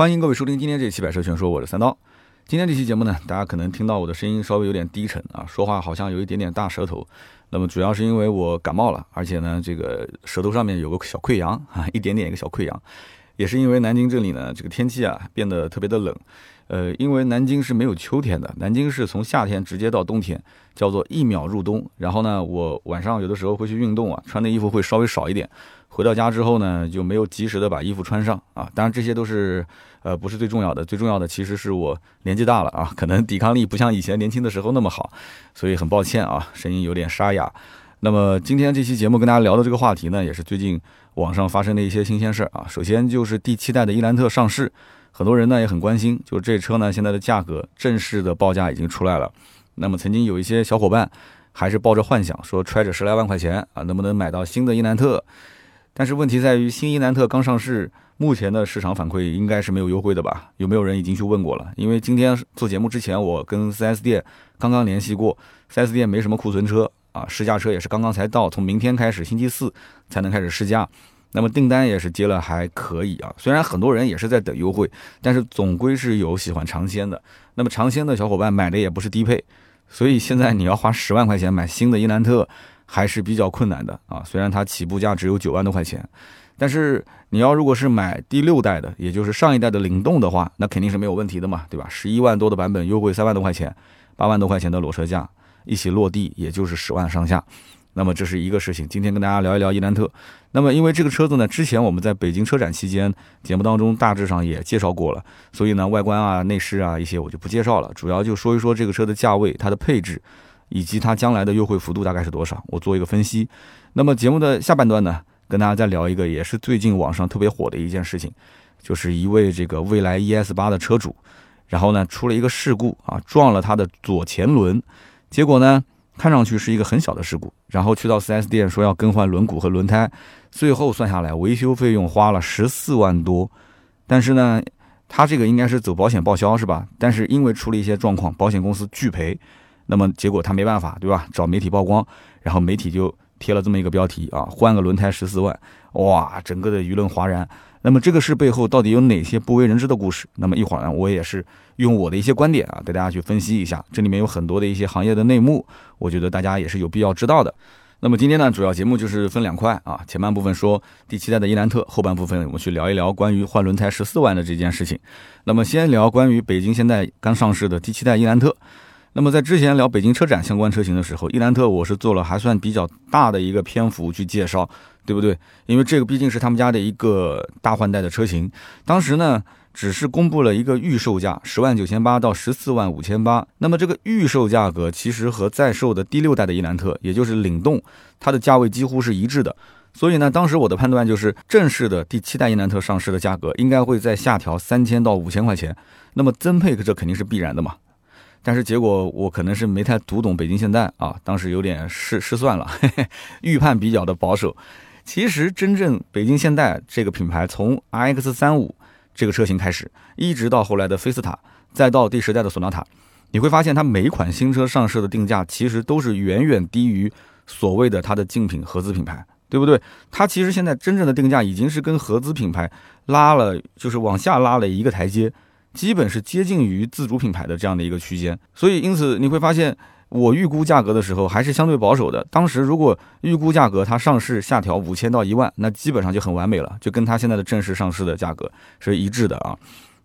欢迎各位收听今天这期《百车全说》，我是三刀。今天这期节目呢，大家可能听到我的声音稍微有点低沉啊，说话好像有一点点大舌头。那么主要是因为我感冒了，而且呢，这个舌头上面有个小溃疡啊，一点点一个小溃疡。也是因为南京这里呢，这个天气啊变得特别的冷。呃，因为南京是没有秋天的，南京是从夏天直接到冬天，叫做一秒入冬。然后呢，我晚上有的时候会去运动啊，穿的衣服会稍微少一点。回到家之后呢，就没有及时的把衣服穿上啊。当然这些都是。呃，不是最重要的，最重要的其实是我年纪大了啊，可能抵抗力不像以前年轻的时候那么好，所以很抱歉啊，声音有点沙哑。那么今天这期节目跟大家聊的这个话题呢，也是最近网上发生的一些新鲜事儿啊。首先就是第七代的伊兰特上市，很多人呢也很关心，就是这车呢现在的价格正式的报价已经出来了。那么曾经有一些小伙伴还是抱着幻想说揣着十来万块钱啊，能不能买到新的伊兰特？但是问题在于新伊兰特刚上市。目前的市场反馈应该是没有优惠的吧？有没有人已经去问过了？因为今天做节目之前，我跟 4S 店刚刚联系过，4S 店没什么库存车啊，试驾车也是刚刚才到，从明天开始，星期四才能开始试驾。那么订单也是接了，还可以啊。虽然很多人也是在等优惠，但是总归是有喜欢尝鲜的。那么尝鲜的小伙伴买的也不是低配，所以现在你要花十万块钱买新的伊兰特还是比较困难的啊。虽然它起步价只有九万多块钱。但是你要如果是买第六代的，也就是上一代的领动的话，那肯定是没有问题的嘛，对吧？十一万多的版本优惠三万多块钱，八万多块钱的裸车价一起落地，也就是十万上下。那么这是一个事情。今天跟大家聊一聊伊兰特。那么因为这个车子呢，之前我们在北京车展期间节目当中大致上也介绍过了，所以呢外观啊、内饰啊一些我就不介绍了，主要就说一说这个车的价位、它的配置以及它将来的优惠幅度大概是多少，我做一个分析。那么节目的下半段呢？跟大家再聊一个，也是最近网上特别火的一件事情，就是一位这个蔚来 ES 八的车主，然后呢出了一个事故啊，撞了他的左前轮，结果呢看上去是一个很小的事故，然后去到 4S 店说要更换轮毂和轮胎，最后算下来维修费用花了十四万多，但是呢他这个应该是走保险报销是吧？但是因为出了一些状况，保险公司拒赔，那么结果他没办法对吧？找媒体曝光，然后媒体就。贴了这么一个标题啊，换个轮胎十四万，哇，整个的舆论哗然。那么这个事背后到底有哪些不为人知的故事？那么一会儿呢，我也是用我的一些观点啊，带大家去分析一下。这里面有很多的一些行业的内幕，我觉得大家也是有必要知道的。那么今天呢，主要节目就是分两块啊，前半部分说第七代的伊兰特，后半部分我们去聊一聊关于换轮胎十四万的这件事情。那么先聊关于北京现在刚上市的第七代伊兰特。那么在之前聊北京车展相关车型的时候，伊兰特我是做了还算比较大的一个篇幅去介绍，对不对？因为这个毕竟是他们家的一个大换代的车型，当时呢只是公布了一个预售价十万九千八到十四万五千八，那么这个预售价格其实和在售的第六代的伊兰特，也就是领动，它的价位几乎是一致的。所以呢，当时我的判断就是正式的第七代伊兰特上市的价格应该会在下调三千到五千块钱，那么增配这肯定是必然的嘛。但是结果我可能是没太读懂北京现代啊，当时有点失失算了，嘿嘿，预判比较的保守。其实真正北京现代这个品牌，从 RX 三五这个车型开始，一直到后来的菲斯塔，再到第十代的索纳塔，你会发现它每一款新车上市的定价其实都是远远低于所谓的它的竞品合资品牌，对不对？它其实现在真正的定价已经是跟合资品牌拉了，就是往下拉了一个台阶。基本是接近于自主品牌的这样的一个区间，所以因此你会发现，我预估价格的时候还是相对保守的。当时如果预估价格它上市下调五千到一万，那基本上就很完美了，就跟它现在的正式上市的价格是一致的啊。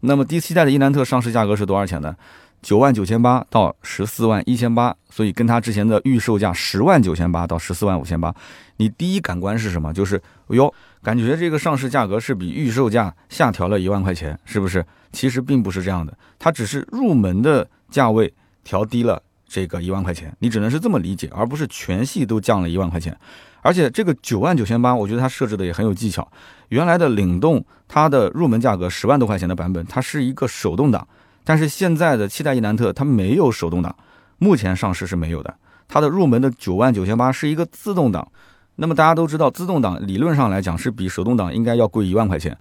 那么第七代的伊兰特上市价格是多少钱呢？九万九千八到十四万一千八，所以跟它之前的预售价十万九千八到十四万五千八，你第一感官是什么？就是哟，感觉这个上市价格是比预售价下调了一万块钱，是不是？其实并不是这样的，它只是入门的价位调低了这个一万块钱，你只能是这么理解，而不是全系都降了一万块钱。而且这个九万九千八，我觉得它设置的也很有技巧。原来的领动它的入门价格十万多块钱的版本，它是一个手动挡。但是现在的七代伊兰特它没有手动挡，目前上市是没有的。它的入门的九万九千八是一个自动挡，那么大家都知道，自动挡理论上来讲是比手动挡应该要贵一万块钱。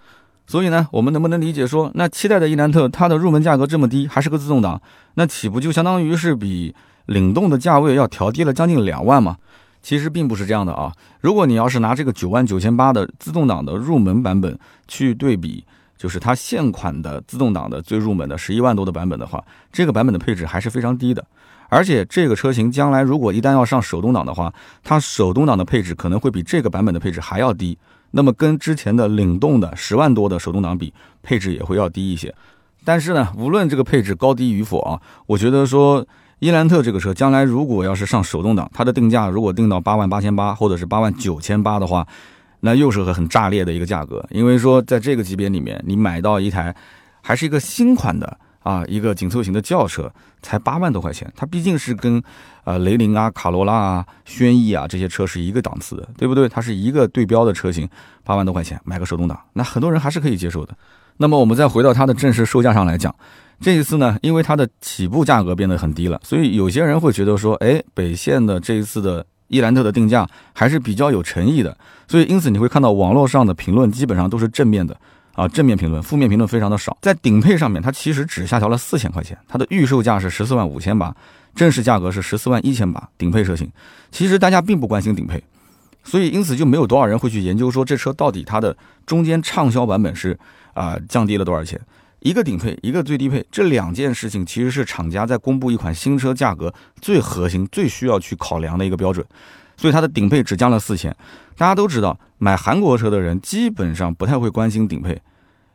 所以呢，我们能不能理解说，那七代的伊兰特它的入门价格这么低，还是个自动挡，那岂不就相当于是比领动的价位要调低了将近两万吗？其实并不是这样的啊。如果你要是拿这个九万九千八的自动挡的入门版本去对比。就是它现款的自动挡的最入门的十一万多的版本的话，这个版本的配置还是非常低的。而且这个车型将来如果一旦要上手动挡的话，它手动挡的配置可能会比这个版本的配置还要低。那么跟之前的领动的十万多的手动挡比，配置也会要低一些。但是呢，无论这个配置高低与否啊，我觉得说伊兰特这个车将来如果要是上手动挡，它的定价如果定到八万八千八或者是八万九千八的话，那又是个很炸裂的一个价格。因为说在这个级别里面，你买到一台还是一个新款的啊，一个紧凑型的轿车，才八万多块钱，它毕竟是跟。呃，雷凌啊、卡罗拉啊、轩逸啊这些车是一个档次的，对不对？它是一个对标的车型，八万多块钱买个手动挡，那很多人还是可以接受的。那么我们再回到它的正式售价上来讲，这一次呢，因为它的起步价格变得很低了，所以有些人会觉得说，哎，北线的这一次的伊兰特的定价还是比较有诚意的。所以因此你会看到网络上的评论基本上都是正面的啊，正面评论，负面评论非常的少。在顶配上面，它其实只下调了四千块钱，它的预售价是十四万五千八。正式价格是十四万一千八，顶配车型。其实大家并不关心顶配，所以因此就没有多少人会去研究说这车到底它的中间畅销版本是啊降低了多少钱。一个顶配，一个最低配，这两件事情其实是厂家在公布一款新车价格最核心、最需要去考量的一个标准。所以它的顶配只降了四千。大家都知道，买韩国车的人基本上不太会关心顶配，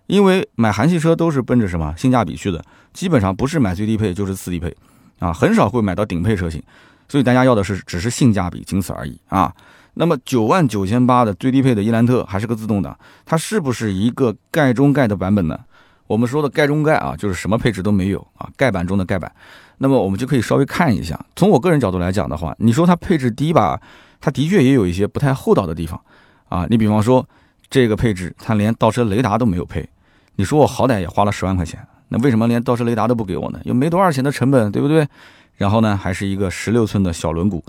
因为买韩系车都是奔着什么性价比去的，基本上不是买最低配就是次低配。啊，很少会买到顶配车型，所以大家要的是只是性价比，仅此而已啊。那么九万九千八的最低配的伊兰特还是个自动挡，它是不是一个盖中盖的版本呢？我们说的盖中盖啊，就是什么配置都没有啊，盖板中的盖板。那么我们就可以稍微看一下，从我个人角度来讲的话，你说它配置低吧，它的确也有一些不太厚道的地方啊。你比方说这个配置，它连倒车雷达都没有配，你说我好歹也花了十万块钱。那为什么连倒车雷达都不给我呢？又没多少钱的成本，对不对？然后呢，还是一个十六寸的小轮毂。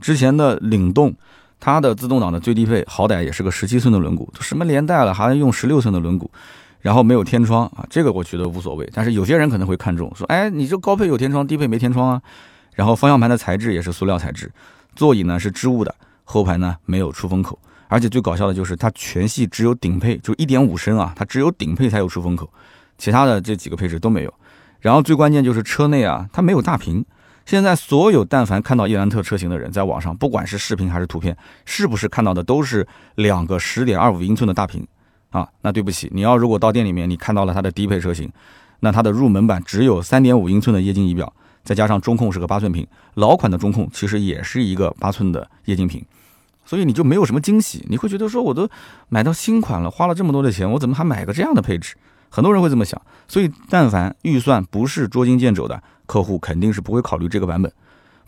之前的领动，它的自动挡的最低配好歹也是个十七寸的轮毂，都什么年代了还用十六寸的轮毂？然后没有天窗啊，这个我觉得无所谓。但是有些人可能会看重，说，哎，你这高配有天窗，低配没天窗啊？然后方向盘的材质也是塑料材质，座椅呢是织物的，后排呢没有出风口，而且最搞笑的就是它全系只有顶配，就一点五升啊，它只有顶配才有出风口。其他的这几个配置都没有，然后最关键就是车内啊，它没有大屏。现在所有但凡看到伊兰特车型的人，在网上不管是视频还是图片，是不是看到的都是两个十点二五英寸的大屏啊？那对不起，你要如果到店里面你看到了它的低配车型，那它的入门版只有三点五英寸的液晶仪表，再加上中控是个八寸屏，老款的中控其实也是一个八寸的液晶屏，所以你就没有什么惊喜，你会觉得说我都买到新款了，花了这么多的钱，我怎么还买个这样的配置？很多人会这么想，所以但凡预算不是捉襟见肘的客户，肯定是不会考虑这个版本。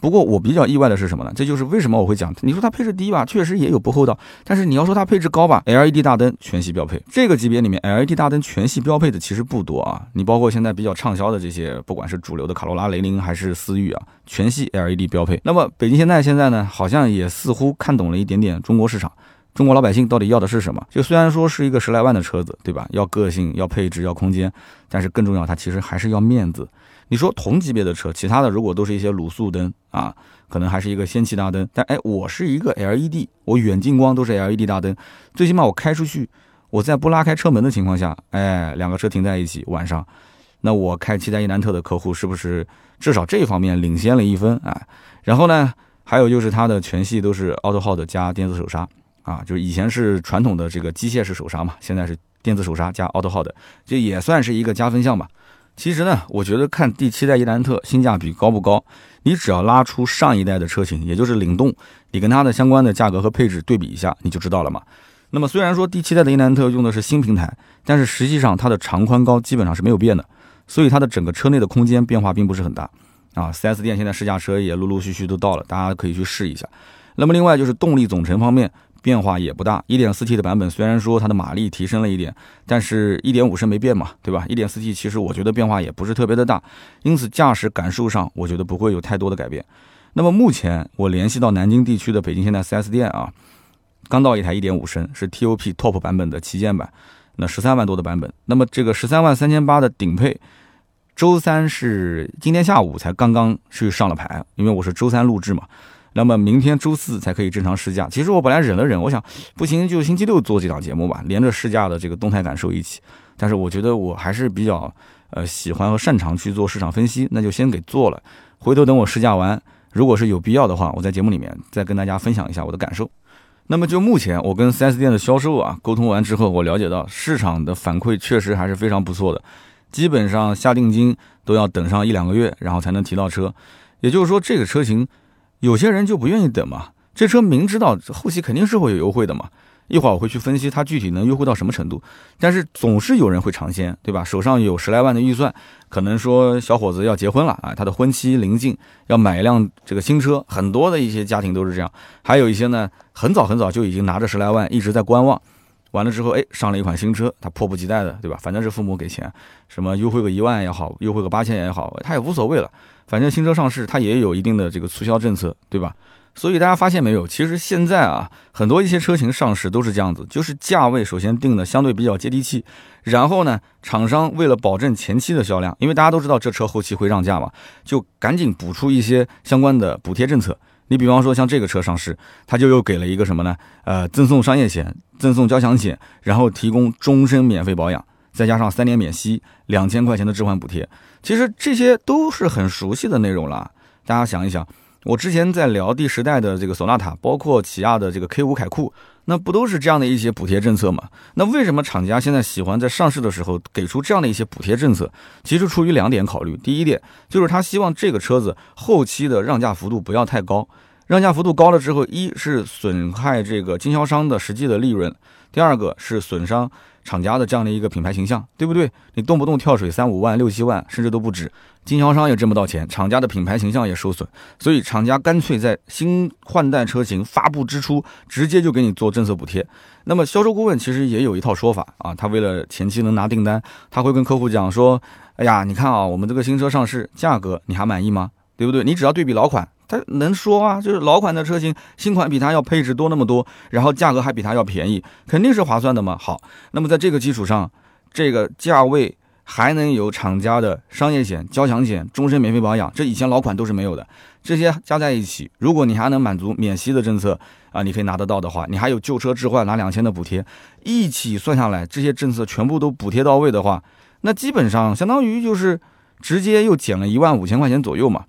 不过我比较意外的是什么呢？这就是为什么我会讲，你说它配置低吧，确实也有不厚道。但是你要说它配置高吧，LED 大灯全系标配。这个级别里面，LED 大灯全系标配的其实不多啊。你包括现在比较畅销的这些，不管是主流的卡罗拉、雷凌还是思域啊，全系 LED 标配。那么北京现代现在呢，好像也似乎看懂了一点点中国市场。中国老百姓到底要的是什么？就虽然说是一个十来万的车子，对吧？要个性，要配置，要空间，但是更重要，它其实还是要面子。你说同级别的车，其他的如果都是一些卤素灯啊，可能还是一个氙气大灯，但哎，我是一个 LED，我远近光都是 LED 大灯，最起码我开出去，我在不拉开车门的情况下，哎，两个车停在一起，晚上，那我开七代伊兰特的客户是不是至少这方面领先了一分啊？然后呢，还有就是它的全系都是 Auto Hold 加电子手刹。啊，就是以前是传统的这个机械式手刹嘛，现在是电子手刹加 Auto Hold，这也算是一个加分项吧。其实呢，我觉得看第七代伊兰特性价比高不高，你只要拉出上一代的车型，也就是领动，你跟它的相关的价格和配置对比一下，你就知道了嘛。那么虽然说第七代的伊兰特用的是新平台，但是实际上它的长宽高基本上是没有变的，所以它的整个车内的空间变化并不是很大啊。4S 店现在试驾车也陆陆续续都到了，大家可以去试一下。那么另外就是动力总成方面。变化也不大，1.4T 的版本虽然说它的马力提升了一点，但是1.5升没变嘛，对吧？1.4T 其实我觉得变化也不是特别的大，因此驾驶感受上我觉得不会有太多的改变。那么目前我联系到南京地区的北京现代 4S 店啊，刚到一台1.5升是 TOP Top 版本的旗舰版，那十三万多的版本，那么这个十三万三千八的顶配，周三是今天下午才刚刚去上了牌，因为我是周三录制嘛。那么明天周四才可以正常试驾。其实我本来忍了忍，我想不行就星期六做这档节目吧，连着试驾的这个动态感受一起。但是我觉得我还是比较呃喜欢和擅长去做市场分析，那就先给做了。回头等我试驾完，如果是有必要的话，我在节目里面再跟大家分享一下我的感受。那么就目前我跟 4S 店的销售啊沟通完之后，我了解到市场的反馈确实还是非常不错的，基本上下定金都要等上一两个月，然后才能提到车。也就是说，这个车型有些人就不愿意等嘛，这车明知道后期肯定是会有优惠的嘛。一会儿我会去分析它具体能优惠到什么程度，但是总是有人会尝鲜，对吧？手上有十来万的预算，可能说小伙子要结婚了啊，他的婚期临近，要买一辆这个新车，很多的一些家庭都是这样。还有一些呢，很早很早就已经拿着十来万一直在观望，完了之后，哎，上了一款新车，他迫不及待的，对吧？反正是父母给钱，什么优惠个一万也好，优惠个八千也好，他也无所谓了，反正新车上市，他也有一定的这个促销政策，对吧？所以大家发现没有？其实现在啊，很多一些车型上市都是这样子，就是价位首先定的相对比较接地气，然后呢，厂商为了保证前期的销量，因为大家都知道这车后期会让价嘛，就赶紧补出一些相关的补贴政策。你比方说像这个车上市，它就又给了一个什么呢？呃，赠送商业险，赠送交强险，然后提供终身免费保养，再加上三年免息，两千块钱的置换补贴。其实这些都是很熟悉的内容了，大家想一想。我之前在聊第十代的这个索纳塔，包括起亚的这个 K 五凯酷，那不都是这样的一些补贴政策吗？那为什么厂家现在喜欢在上市的时候给出这样的一些补贴政策？其实出于两点考虑，第一点就是他希望这个车子后期的让价幅度不要太高，让价幅度高了之后，一是损害这个经销商的实际的利润，第二个是损伤。厂家的这样的一个品牌形象，对不对？你动不动跳水三五万、六七万，甚至都不止，经销商也挣不到钱，厂家的品牌形象也受损，所以厂家干脆在新换代车型发布之初，直接就给你做政策补贴。那么销售顾问其实也有一套说法啊，他为了前期能拿订单，他会跟客户讲说：“哎呀，你看啊，我们这个新车上市，价格你还满意吗？对不对？你只要对比老款。”他能说啊，就是老款的车型，新款比它要配置多那么多，然后价格还比它要便宜，肯定是划算的嘛。好，那么在这个基础上，这个价位还能有厂家的商业险、交强险、终身免费保养，这以前老款都是没有的。这些加在一起，如果你还能满足免息的政策啊，你可以拿得到的话，你还有旧车置换拿两千的补贴，一起算下来，这些政策全部都补贴到位的话，那基本上相当于就是直接又减了一万五千块钱左右嘛。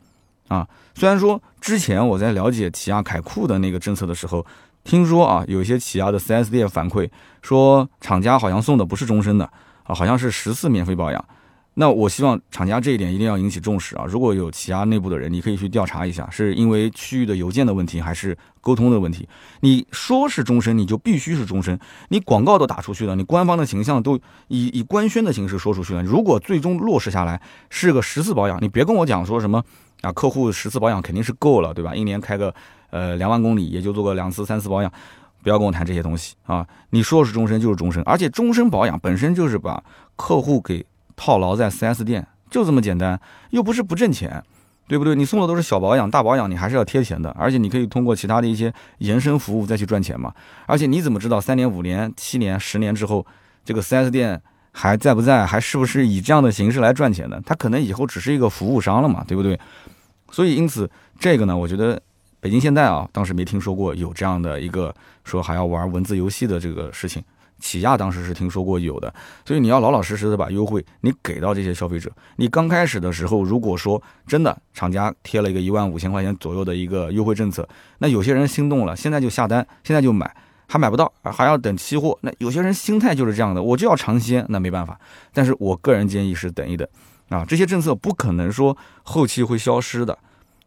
啊，虽然说之前我在了解起亚凯酷的那个政策的时候，听说啊，有一些起亚的 4S 店反馈说，厂家好像送的不是终身的啊，好像是十次免费保养。那我希望厂家这一点一定要引起重视啊！如果有起亚内部的人，你可以去调查一下，是因为区域的邮件的问题，还是沟通的问题？你说是终身，你就必须是终身，你广告都打出去了，你官方的形象都以以官宣的形式说出去了。如果最终落实下来是个十次保养，你别跟我讲说什么啊，客户十次保养肯定是够了，对吧？一年开个呃两万公里，也就做个两次三次保养，不要跟我谈这些东西啊！你说是终身就是终身，而且终身保养本身就是把客户给。套牢在 4S 店就这么简单，又不是不挣钱，对不对？你送的都是小保养、大保养，你还是要贴钱的，而且你可以通过其他的一些延伸服务再去赚钱嘛。而且你怎么知道三年、五年、七年、十年之后，这个 4S 店还在不在，还是不是以这样的形式来赚钱的？他可能以后只是一个服务商了嘛，对不对？所以因此这个呢，我觉得北京现代啊，当时没听说过有这样的一个说还要玩文字游戏的这个事情。起亚当时是听说过有的，所以你要老老实实的把优惠你给到这些消费者。你刚开始的时候，如果说真的厂家贴了一个一万五千块钱左右的一个优惠政策，那有些人心动了，现在就下单，现在就买，还买不到，还要等期货。那有些人心态就是这样的，我就要尝鲜，那没办法。但是我个人建议是等一等啊，这些政策不可能说后期会消失的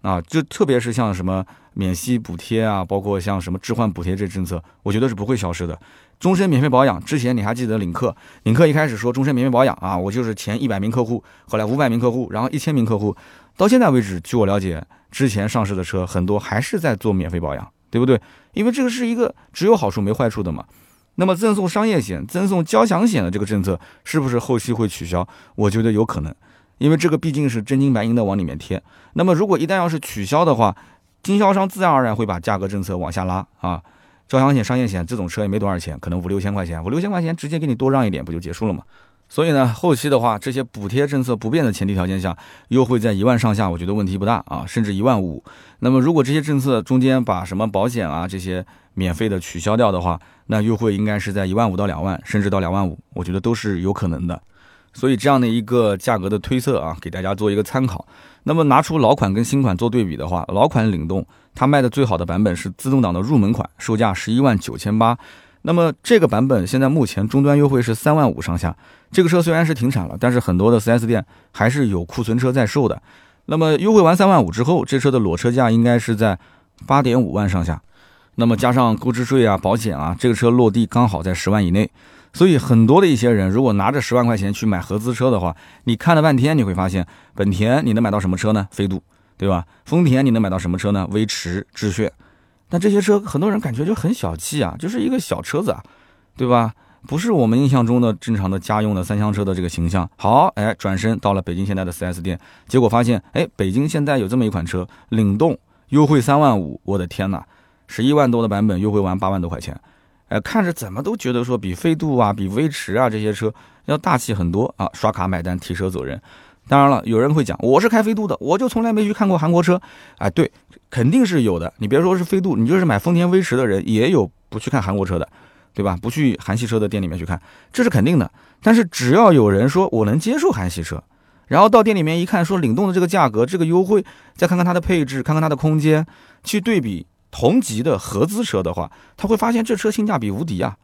啊，就特别是像什么免息补贴啊，包括像什么置换补贴这政策，我觉得是不会消失的。终身免费保养，之前你还记得领克？领克一开始说终身免费保养啊，我就是前一百名客户，后来五百名客户，然后一千名客户，到现在为止，据我了解，之前上市的车很多还是在做免费保养，对不对？因为这个是一个只有好处没坏处的嘛。那么赠送商业险、赠送交强险的这个政策，是不是后期会取消？我觉得有可能，因为这个毕竟是真金白银的往里面贴。那么如果一旦要是取消的话，经销商自然而然会把价格政策往下拉啊。交强险、商业险这种车也没多少钱，可能五六千块钱，五六千块钱直接给你多让一点，不就结束了吗？所以呢，后期的话，这些补贴政策不变的前提条件下，优惠在一万上下，我觉得问题不大啊，甚至一万五。那么如果这些政策中间把什么保险啊这些免费的取消掉的话，那优惠应该是在一万五到两万，甚至到两万五，我觉得都是有可能的。所以这样的一个价格的推测啊，给大家做一个参考。那么拿出老款跟新款做对比的话，老款领动它卖的最好的版本是自动挡的入门款，售价十一万九千八。那么这个版本现在目前终端优惠是三万五上下。这个车虽然是停产了，但是很多的 4S 店还是有库存车在售的。那么优惠完三万五之后，这车的裸车价应该是在八点五万上下。那么加上购置税啊、保险啊，这个车落地刚好在十万以内。所以很多的一些人，如果拿着十万块钱去买合资车的话，你看了半天，你会发现，本田你能买到什么车呢？飞度，对吧？丰田你能买到什么车呢？威驰、致炫。但这些车很多人感觉就很小气啊，就是一个小车子啊，对吧？不是我们印象中的正常的家用的三厢车的这个形象。好，哎，转身到了北京现代的 4S 店，结果发现，哎，北京现代有这么一款车，领动优惠三万五，我的天哪，十一万多的版本优惠完八万多块钱，哎，看着怎么都觉得说比飞度啊、比威驰啊这些车要大气很多啊，刷卡买单提车走人。当然了，有人会讲，我是开飞度的，我就从来没去看过韩国车。哎，对，肯定是有的。你别说是飞度，你就是买丰田威驰的人，也有不去看韩国车的，对吧？不去韩系车的店里面去看，这是肯定的。但是只要有人说我能接受韩系车，然后到店里面一看，说领动的这个价格、这个优惠，再看看它的配置，看看它的空间，去对比同级的合资车的话，他会发现这车性价比无敌啊。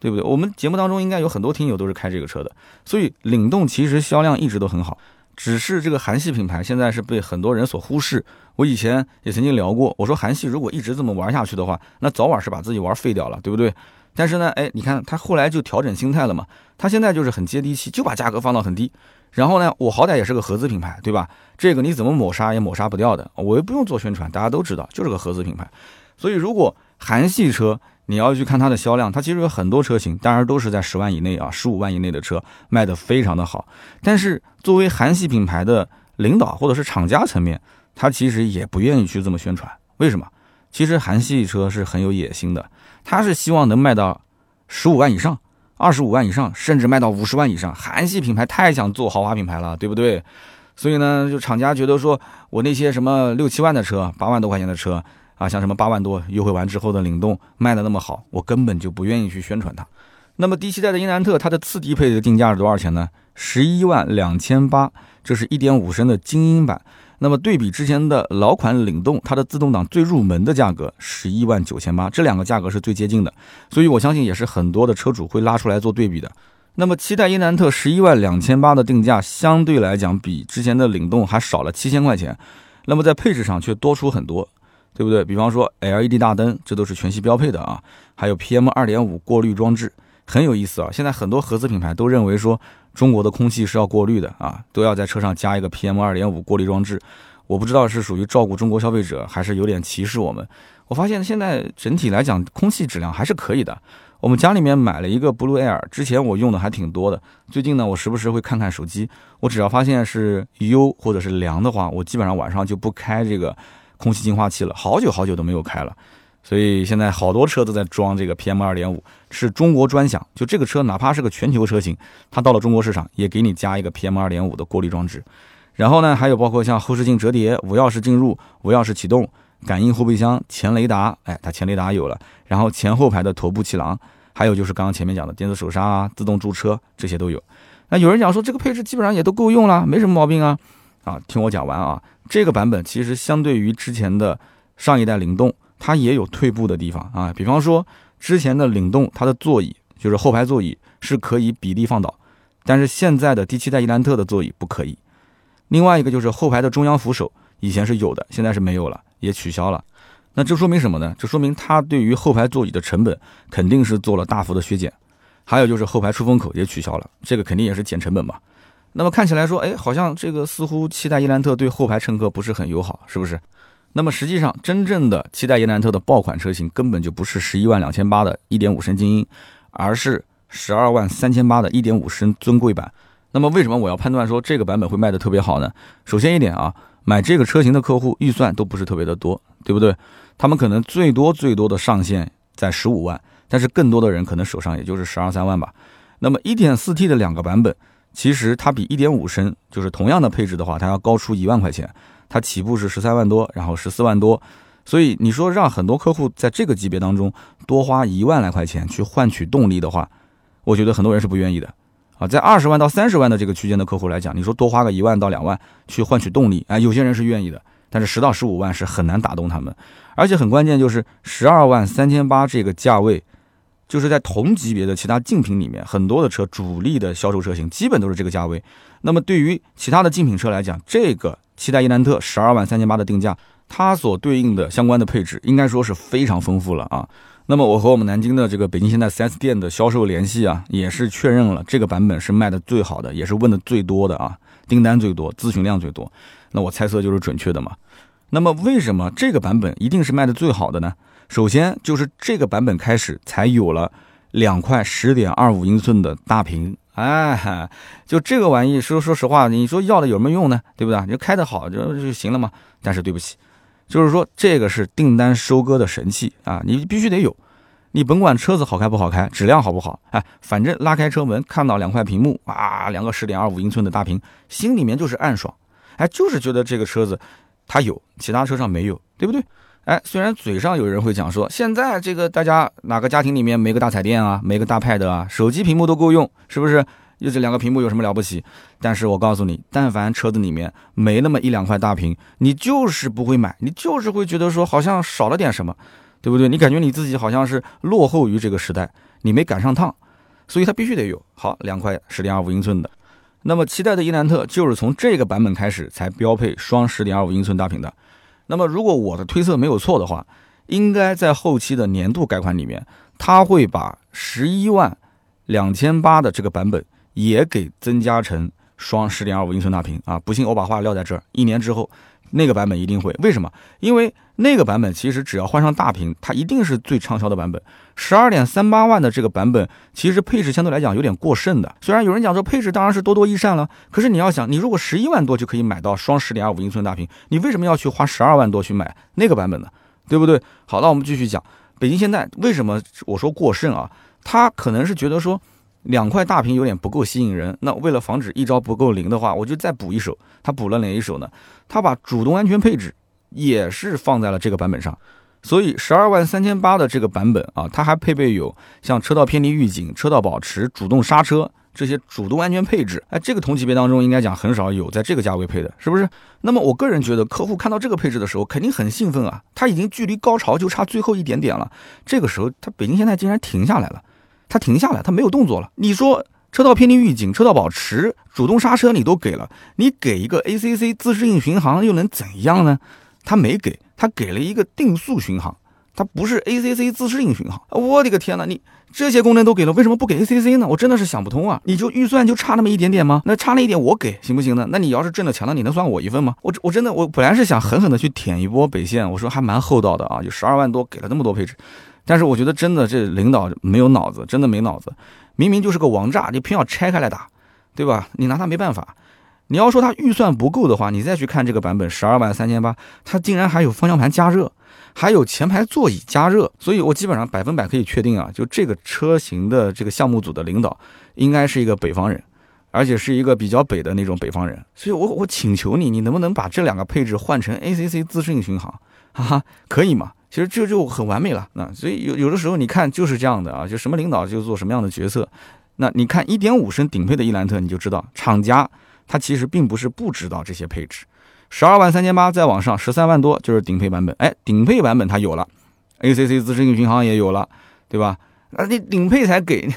对不对？我们节目当中应该有很多听友都是开这个车的，所以领动其实销量一直都很好。只是这个韩系品牌现在是被很多人所忽视。我以前也曾经聊过，我说韩系如果一直这么玩下去的话，那早晚是把自己玩废掉了，对不对？但是呢，哎，你看他后来就调整心态了嘛，他现在就是很接地气，就把价格放到很低。然后呢，我好歹也是个合资品牌，对吧？这个你怎么抹杀也抹杀不掉的，我又不用做宣传，大家都知道就是个合资品牌。所以如果韩系车，你要去看它的销量，它其实有很多车型，当然都是在十万以内啊，十五万以内的车卖的非常的好。但是作为韩系品牌的领导或者是厂家层面，他其实也不愿意去这么宣传。为什么？其实韩系车是很有野心的，他是希望能卖到十五万以上、二十五万以上，甚至卖到五十万以上。韩系品牌太想做豪华品牌了，对不对？所以呢，就厂家觉得说我那些什么六七万的车、八万多块钱的车。啊，像什么八万多优惠完之后的领动卖的那么好，我根本就不愿意去宣传它。那么第七代的英兰特，它的次低配的定价是多少钱呢？十一万两千八，这是一点五升的精英版。那么对比之前的老款领动，它的自动挡最入门的价格十一万九千八，这两个价格是最接近的，所以我相信也是很多的车主会拉出来做对比的。那么七代英兰特十一万两千八的定价，相对来讲比之前的领动还少了七千块钱，那么在配置上却多出很多。对不对？比方说 LED 大灯，这都是全系标配的啊。还有 PM 二点五过滤装置，很有意思啊。现在很多合资品牌都认为说中国的空气是要过滤的啊，都要在车上加一个 PM 二点五过滤装置。我不知道是属于照顾中国消费者，还是有点歧视我们。我发现现在整体来讲，空气质量还是可以的。我们家里面买了一个 Blue Air，之前我用的还挺多的。最近呢，我时不时会看看手机，我只要发现是优或者是凉的话，我基本上晚上就不开这个。空气净化器了，好久好久都没有开了，所以现在好多车都在装这个 PM 二点五，是中国专享。就这个车，哪怕是个全球车型，它到了中国市场也给你加一个 PM 二点五的过滤装置。然后呢，还有包括像后视镜折叠、无钥匙进入、无钥匙启动、感应后备箱、前雷达，哎，它前雷达有了。然后前后排的头部气囊，还有就是刚刚前面讲的电子手刹啊、自动驻车这些都有。那有人讲说这个配置基本上也都够用了，没什么毛病啊。啊，听我讲完啊，这个版本其实相对于之前的上一代领动，它也有退步的地方啊。比方说，之前的领动它的座椅就是后排座椅是可以比例放倒，但是现在的第七代伊兰特的座椅不可以。另外一个就是后排的中央扶手以前是有的，现在是没有了，也取消了。那这说明什么呢？这说明它对于后排座椅的成本肯定是做了大幅的削减。还有就是后排出风口也取消了，这个肯定也是减成本嘛。那么看起来说，哎，好像这个似乎七代伊兰特对后排乘客不是很友好，是不是？那么实际上，真正的七代伊兰特的爆款车型根本就不是十一万两千八的1.5升精英，而是十二万三千八的1.5升尊贵版。那么为什么我要判断说这个版本会卖得特别好呢？首先一点啊，买这个车型的客户预算都不是特别的多，对不对？他们可能最多最多的上限在十五万，但是更多的人可能手上也就是十二三万吧。那么 1.4T 的两个版本，其实它比1.5升就是同样的配置的话，它要高出一万块钱。它起步是十三万多，然后十四万多，所以你说让很多客户在这个级别当中多花一万来块钱去换取动力的话，我觉得很多人是不愿意的。啊，在二十万到三十万的这个区间的客户来讲，你说多花个一万到两万去换取动力，哎，有些人是愿意的，但是十到十五万是很难打动他们，而且很关键就是十二万三千八这个价位，就是在同级别的其他竞品里面，很多的车主力的销售车型基本都是这个价位。那么对于其他的竞品车来讲，这个七代伊兰特十二万三千八的定价，它所对应的相关的配置，应该说是非常丰富了啊。那么我和我们南京的这个北京现代 4S 店的销售联系啊，也是确认了这个版本是卖的最好的，也是问的最多的啊，订单最多，咨询量最多。那我猜测就是准确的嘛。那么为什么这个版本一定是卖的最好的呢？首先就是这个版本开始才有了两块十点二五英寸的大屏，哎，就这个玩意说说实话，你说要的有什么用呢？对不对？你就开得好就就行了嘛。但是对不起。就是说，这个是订单收割的神器啊！你必须得有，你甭管车子好开不好开，质量好不好，哎，反正拉开车门看到两块屏幕啊，两个十点二五英寸的大屏，心里面就是暗爽，哎，就是觉得这个车子它有，其他车上没有，对不对？哎，虽然嘴上有人会讲说，现在这个大家哪个家庭里面没个大彩电啊，没个大 pad 啊，手机屏幕都够用，是不是？就这两个屏幕有什么了不起？但是我告诉你，但凡车子里面没那么一两块大屏，你就是不会买，你就是会觉得说好像少了点什么，对不对？你感觉你自己好像是落后于这个时代，你没赶上趟，所以它必须得有好两块十点二五英寸的。那么期待的伊兰特就是从这个版本开始才标配双十点二五英寸大屏的。那么如果我的推测没有错的话，应该在后期的年度改款里面，它会把十一万两千八的这个版本。也给增加成双十点二五英寸大屏啊！不信我把话撂在这儿，一年之后那个版本一定会。为什么？因为那个版本其实只要换上大屏，它一定是最畅销的版本。十二点三八万的这个版本，其实配置相对来讲有点过剩的。虽然有人讲说配置当然是多多益善了，可是你要想，你如果十一万多就可以买到双十点二五英寸大屏，你为什么要去花十二万多去买那个版本呢？对不对？好，那我们继续讲北京现代为什么我说过剩啊？他可能是觉得说。两块大屏有点不够吸引人，那为了防止一招不够灵的话，我就再补一手。他补了哪一手呢？他把主动安全配置也是放在了这个版本上，所以十二万三千八的这个版本啊，它还配备有像车道偏离预警、车道保持、主动刹车这些主动安全配置。哎，这个同级别当中应该讲很少有在这个价位配的，是不是？那么我个人觉得，客户看到这个配置的时候肯定很兴奋啊，他已经距离高潮就差最后一点点了。这个时候，他北京现在竟然停下来了。他停下来，他没有动作了。你说车道偏离预警、车道保持、主动刹车，你都给了，你给一个 ACC 自适应巡航又能怎样呢？他没给，他给了一个定速巡航，他不是 ACC 自适应巡航。我的个天呐，你这些功能都给了，为什么不给 ACC 呢？我真的是想不通啊！你就预算就差那么一点点吗？那差那一点我给行不行呢？那你要是挣的强了，你能算我一份吗？我我真的我本来是想狠狠的去舔一波北线，我说还蛮厚道的啊，就十二万多给了那么多配置。但是我觉得真的这领导没有脑子，真的没脑子。明明就是个王炸，你偏要拆开来打，对吧？你拿他没办法。你要说它预算不够的话，你再去看这个版本十二万三千八，它竟然还有方向盘加热，还有前排座椅加热。所以我基本上百分百可以确定啊，就这个车型的这个项目组的领导应该是一个北方人，而且是一个比较北的那种北方人。所以我我请求你，你能不能把这两个配置换成 ACC 自适应巡航？哈哈，可以吗？其实这就很完美了，那所以有有的时候你看就是这样的啊，就什么领导就做什么样的决策。那你看一点五升顶配的伊兰特，你就知道厂家他其实并不是不知道这些配置。十二万三千八再往上十三万多就是顶配版本，哎，顶配版本它有了，ACC 自适应巡航也有了，对吧？那你顶配才给，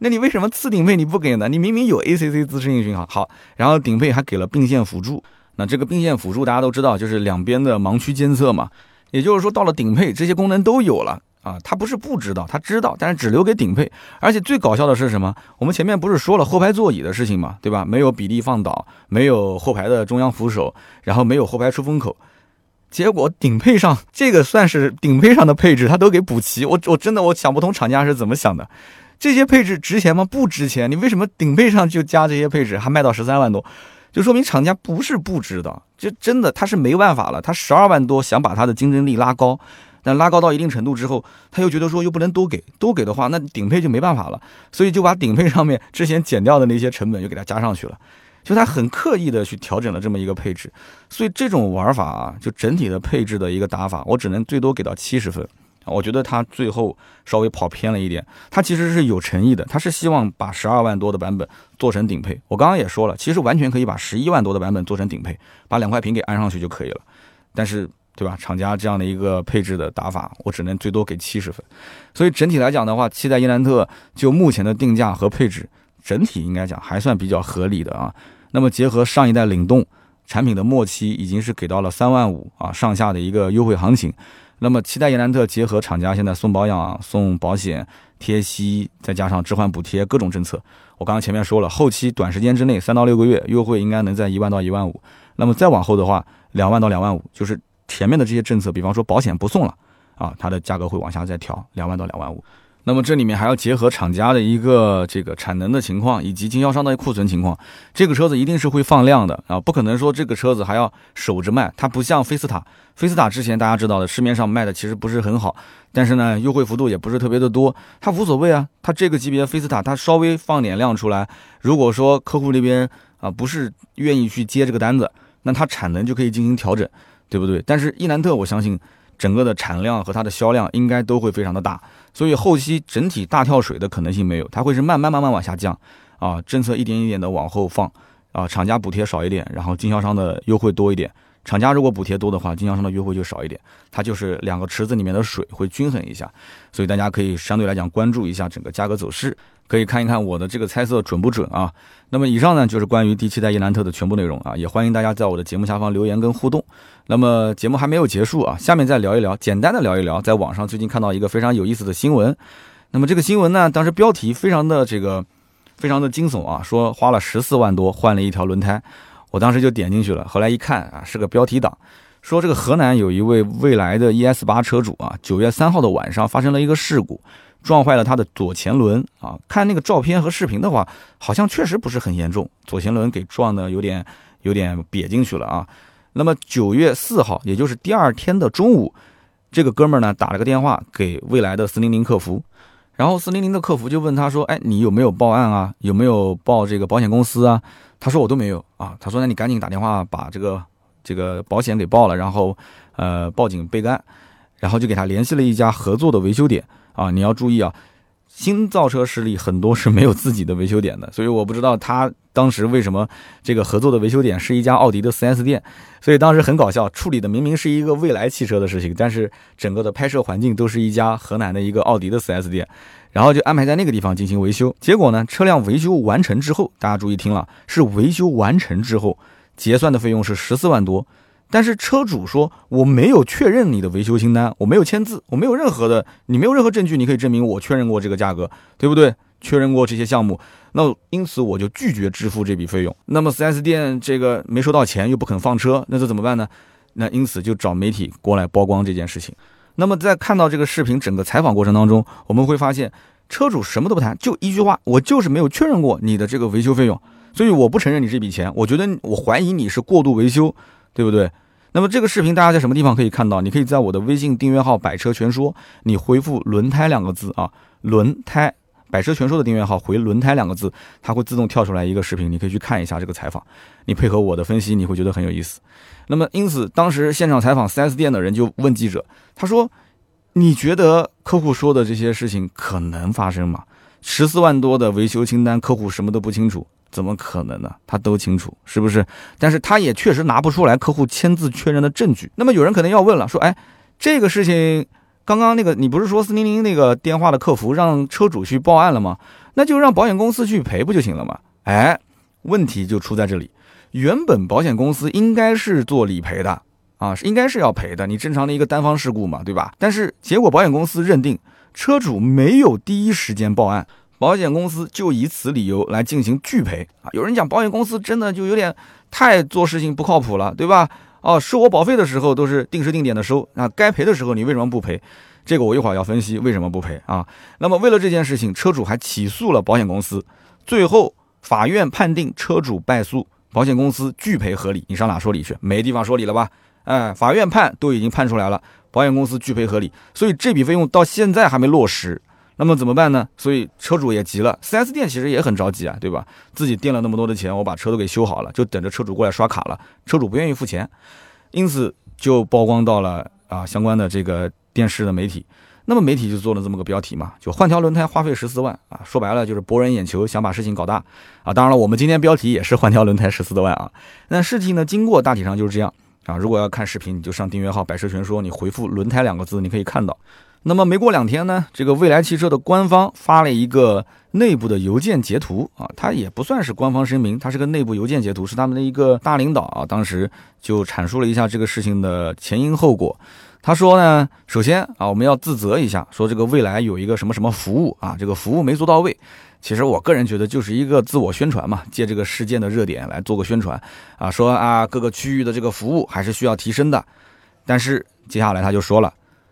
那你为什么次顶配你不给呢？你明明有 ACC 自适应巡航，好，然后顶配还给了并线辅助，那这个并线辅助大家都知道就是两边的盲区监测嘛。也就是说，到了顶配，这些功能都有了啊！他不是不知道，他知道，但是只留给顶配。而且最搞笑的是什么？我们前面不是说了后排座椅的事情嘛，对吧？没有比例放倒，没有后排的中央扶手，然后没有后排出风口。结果顶配上这个算是顶配上的配置，他都给补齐。我我真的我想不通厂家是怎么想的。这些配置值钱吗？不值钱。你为什么顶配上就加这些配置，还卖到十三万多？就说明厂家不是不知道，就真的他是没办法了。他十二万多想把他的竞争力拉高，但拉高到一定程度之后，他又觉得说又不能多给，多给的话，那顶配就没办法了，所以就把顶配上面之前减掉的那些成本又给它加上去了，就他很刻意的去调整了这么一个配置，所以这种玩法啊，就整体的配置的一个打法，我只能最多给到七十分。我觉得他最后稍微跑偏了一点，他其实是有诚意的，他是希望把十二万多的版本做成顶配。我刚刚也说了，其实完全可以把十一万多的版本做成顶配，把两块屏给安上去就可以了。但是，对吧？厂家这样的一个配置的打法，我只能最多给七十分。所以整体来讲的话，七代伊兰特就目前的定价和配置，整体应该讲还算比较合理的啊。那么结合上一代领动产品的末期已经是给到了三万五啊上下的一个优惠行情。那么七代伊兰特结合厂家现在送保养、送保险、贴息，再加上置换补贴各种政策，我刚刚前面说了，后期短时间之内三到六个月优惠应该能在一万到一万五。那么再往后的话，两万到两万五，就是前面的这些政策，比方说保险不送了啊，它的价格会往下再调，两万到两万五。那么这里面还要结合厂家的一个这个产能的情况，以及经销商的库存情况。这个车子一定是会放量的啊，不可能说这个车子还要守着卖。它不像菲斯塔，菲斯塔之前大家知道的，市面上卖的其实不是很好，但是呢，优惠幅度也不是特别的多，它无所谓啊。它这个级别菲斯塔，它稍微放点量出来，如果说客户那边啊不是愿意去接这个单子，那它产能就可以进行调整，对不对？但是伊兰特，我相信。整个的产量和它的销量应该都会非常的大，所以后期整体大跳水的可能性没有，它会是慢慢慢慢往下降，啊，政策一点一点的往后放，啊，厂家补贴少一点，然后经销商的优惠多一点。厂家如果补贴多的话，经销商的优惠就少一点，它就是两个池子里面的水会均衡一下，所以大家可以相对来讲关注一下整个价格走势，可以看一看我的这个猜测准不准啊。那么以上呢就是关于第七代伊兰特的全部内容啊，也欢迎大家在我的节目下方留言跟互动。那么节目还没有结束啊，下面再聊一聊，简单的聊一聊，在网上最近看到一个非常有意思的新闻。那么这个新闻呢，当时标题非常的这个非常的惊悚啊，说花了十四万多换了一条轮胎。我当时就点进去了，后来一看啊，是个标题党，说这个河南有一位未来的 ES 八车主啊，九月三号的晚上发生了一个事故，撞坏了他的左前轮啊。看那个照片和视频的话，好像确实不是很严重，左前轮给撞的有点有点瘪进去了啊。那么九月四号，也就是第二天的中午，这个哥们儿呢打了个电话给未来的四零零客服，然后四零零的客服就问他说：“哎，你有没有报案啊？有没有报这个保险公司啊？”他说我都没有啊，他说那你赶紧打电话把这个这个保险给报了，然后呃报警备案，然后就给他联系了一家合作的维修点啊，你要注意啊，新造车势力很多是没有自己的维修点的，所以我不知道他当时为什么这个合作的维修点是一家奥迪的 4S 店，所以当时很搞笑，处理的明明是一个未来汽车的事情，但是整个的拍摄环境都是一家河南的一个奥迪的 4S 店。然后就安排在那个地方进行维修，结果呢，车辆维修完成之后，大家注意听了，是维修完成之后结算的费用是十四万多，但是车主说我没有确认你的维修清单，我没有签字，我没有任何的，你没有任何证据，你可以证明我确认过这个价格，对不对？确认过这些项目，那因此我就拒绝支付这笔费用。那么 4S 店这个没收到钱又不肯放车，那这怎么办呢？那因此就找媒体过来曝光这件事情。那么在看到这个视频整个采访过程当中，我们会发现车主什么都不谈，就一句话，我就是没有确认过你的这个维修费用，所以我不承认你这笔钱。我觉得我怀疑你是过度维修，对不对？那么这个视频大家在什么地方可以看到？你可以在我的微信订阅号“百车全说”，你回复“轮胎”两个字啊，轮胎。百车全说的订阅号回“轮胎”两个字，它会自动跳出来一个视频，你可以去看一下这个采访。你配合我的分析，你会觉得很有意思。那么，因此当时现场采访 4S 店的人就问记者，他说：“你觉得客户说的这些事情可能发生吗？十四万多的维修清单，客户什么都不清楚，怎么可能呢？他都清楚，是不是？但是他也确实拿不出来客户签字确认的证据。那么有人可能要问了，说：哎，这个事情……”刚刚那个，你不是说四零零那个电话的客服让车主去报案了吗？那就让保险公司去赔不就行了吗？哎，问题就出在这里。原本保险公司应该是做理赔的啊，是应该是要赔的。你正常的一个单方事故嘛，对吧？但是结果保险公司认定车主没有第一时间报案，保险公司就以此理由来进行拒赔啊。有人讲保险公司真的就有点太做事情不靠谱了，对吧？哦，收我保费的时候都是定时定点的收，那该赔的时候你为什么不赔？这个我一会儿要分析为什么不赔啊。那么为了这件事情，车主还起诉了保险公司，最后法院判定车主败诉，保险公司拒赔合理。你上哪说理去？没地方说理了吧？哎，法院判都已经判出来了，保险公司拒赔合理，所以这笔费用到现在还没落实。那么怎么办呢？所以车主也急了，4S 店其实也很着急啊，对吧？自己垫了那么多的钱，我把车都给修好了，就等着车主过来刷卡了。车主不愿意付钱，因此就曝光到了啊相关的这个电视的媒体。那么媒体就做了这么个标题嘛，就换条轮胎花费十四万啊，说白了就是博人眼球，想把事情搞大啊。当然了，我们今天标题也是换条轮胎十四万啊。那事情呢经过大体上就是这样啊。如果要看视频，你就上订阅号“百车全说”，你回复“轮胎”两个字，你可以看到。那么没过两天呢，这个未来汽车的官方发了一个内部的邮件截图啊，它也不算是官方声明，它是个内部邮件截图，是他们的一个大领导啊，当时就阐述了一下这个事情的前因后果。他说呢，首先啊，我们要自责一下，说这个未来有一个什么什么服务啊，这个服务没做到位。其实我个人觉得就是一个自我宣传嘛，借这个事件的热点来做个宣传啊，说啊各个区域的这个服务还是需要提升的。但是接下来他就说了。